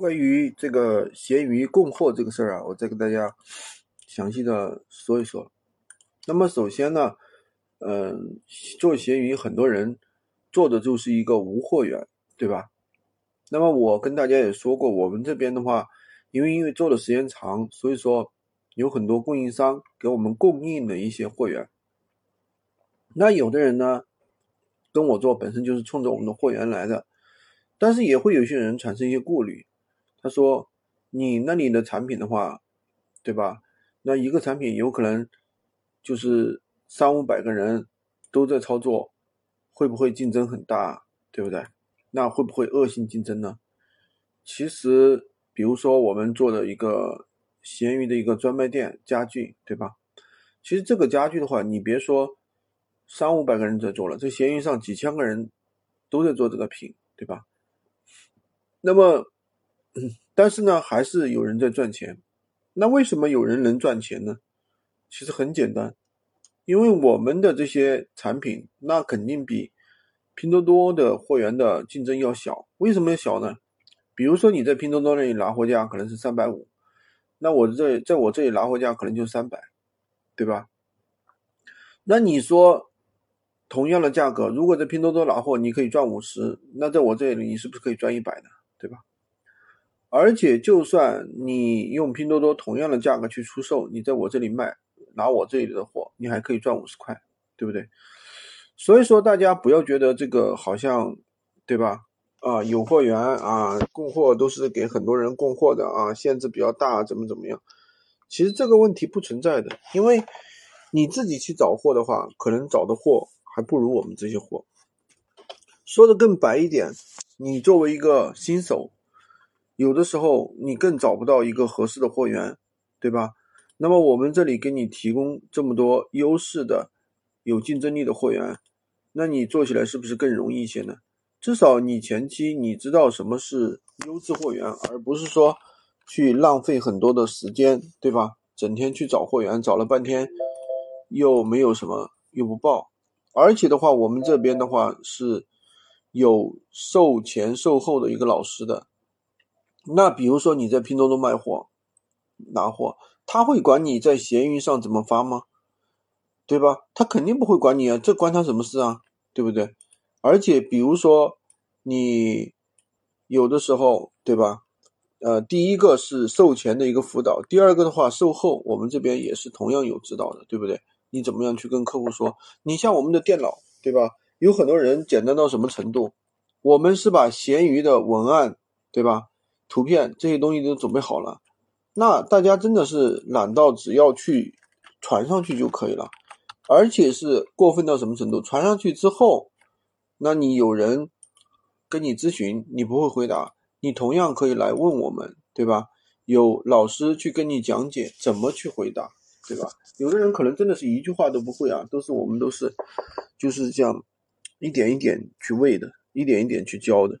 关于这个闲鱼供货这个事儿啊，我再跟大家详细的说一说。那么首先呢，嗯，做闲鱼很多人做的就是一个无货源，对吧？那么我跟大家也说过，我们这边的话，因为因为做的时间长，所以说有很多供应商给我们供应的一些货源。那有的人呢，跟我做本身就是冲着我们的货源来的，但是也会有些人产生一些顾虑。他说：“你那里的产品的话，对吧？那一个产品有可能就是三五百个人都在操作，会不会竞争很大？对不对？那会不会恶性竞争呢？其实，比如说我们做的一个闲鱼的一个专卖店家具，对吧？其实这个家具的话，你别说三五百个人在做了，这闲鱼上几千个人都在做这个品，对吧？那么。” 但是呢，还是有人在赚钱。那为什么有人能赚钱呢？其实很简单，因为我们的这些产品，那肯定比拼多多的货源的竞争要小。为什么要小呢？比如说你在拼多多那里拿货价可能是三百五，那我这在我这里拿货价可能就三百，对吧？那你说同样的价格，如果在拼多多拿货你可以赚五十，那在我这里你是不是可以赚一百的，对吧？而且，就算你用拼多多同样的价格去出售，你在我这里卖，拿我这里的货，你还可以赚五十块，对不对？所以说，大家不要觉得这个好像，对吧？啊，有货源啊，供货都是给很多人供货的啊，限制比较大，怎么怎么样？其实这个问题不存在的，因为你自己去找货的话，可能找的货还不如我们这些货。说的更白一点，你作为一个新手。有的时候你更找不到一个合适的货源，对吧？那么我们这里给你提供这么多优势的、有竞争力的货源，那你做起来是不是更容易一些呢？至少你前期你知道什么是优质货源，而不是说去浪费很多的时间，对吧？整天去找货源，找了半天又没有什么，又不报。而且的话，我们这边的话是有售前售后的一个老师的。那比如说你在拼多多卖货、拿货，他会管你在闲鱼上怎么发吗？对吧？他肯定不会管你啊，这关他什么事啊？对不对？而且比如说你有的时候，对吧？呃，第一个是售前的一个辅导，第二个的话售后，我们这边也是同样有指导的，对不对？你怎么样去跟客户说？你像我们的电脑，对吧？有很多人简单到什么程度？我们是把闲鱼的文案，对吧？图片这些东西都准备好了，那大家真的是懒到只要去传上去就可以了，而且是过分到什么程度？传上去之后，那你有人跟你咨询，你不会回答，你同样可以来问我们，对吧？有老师去跟你讲解怎么去回答，对吧？有的人可能真的是一句话都不会啊，都是我们都是就是这样一点一点去喂的，一点一点去教的。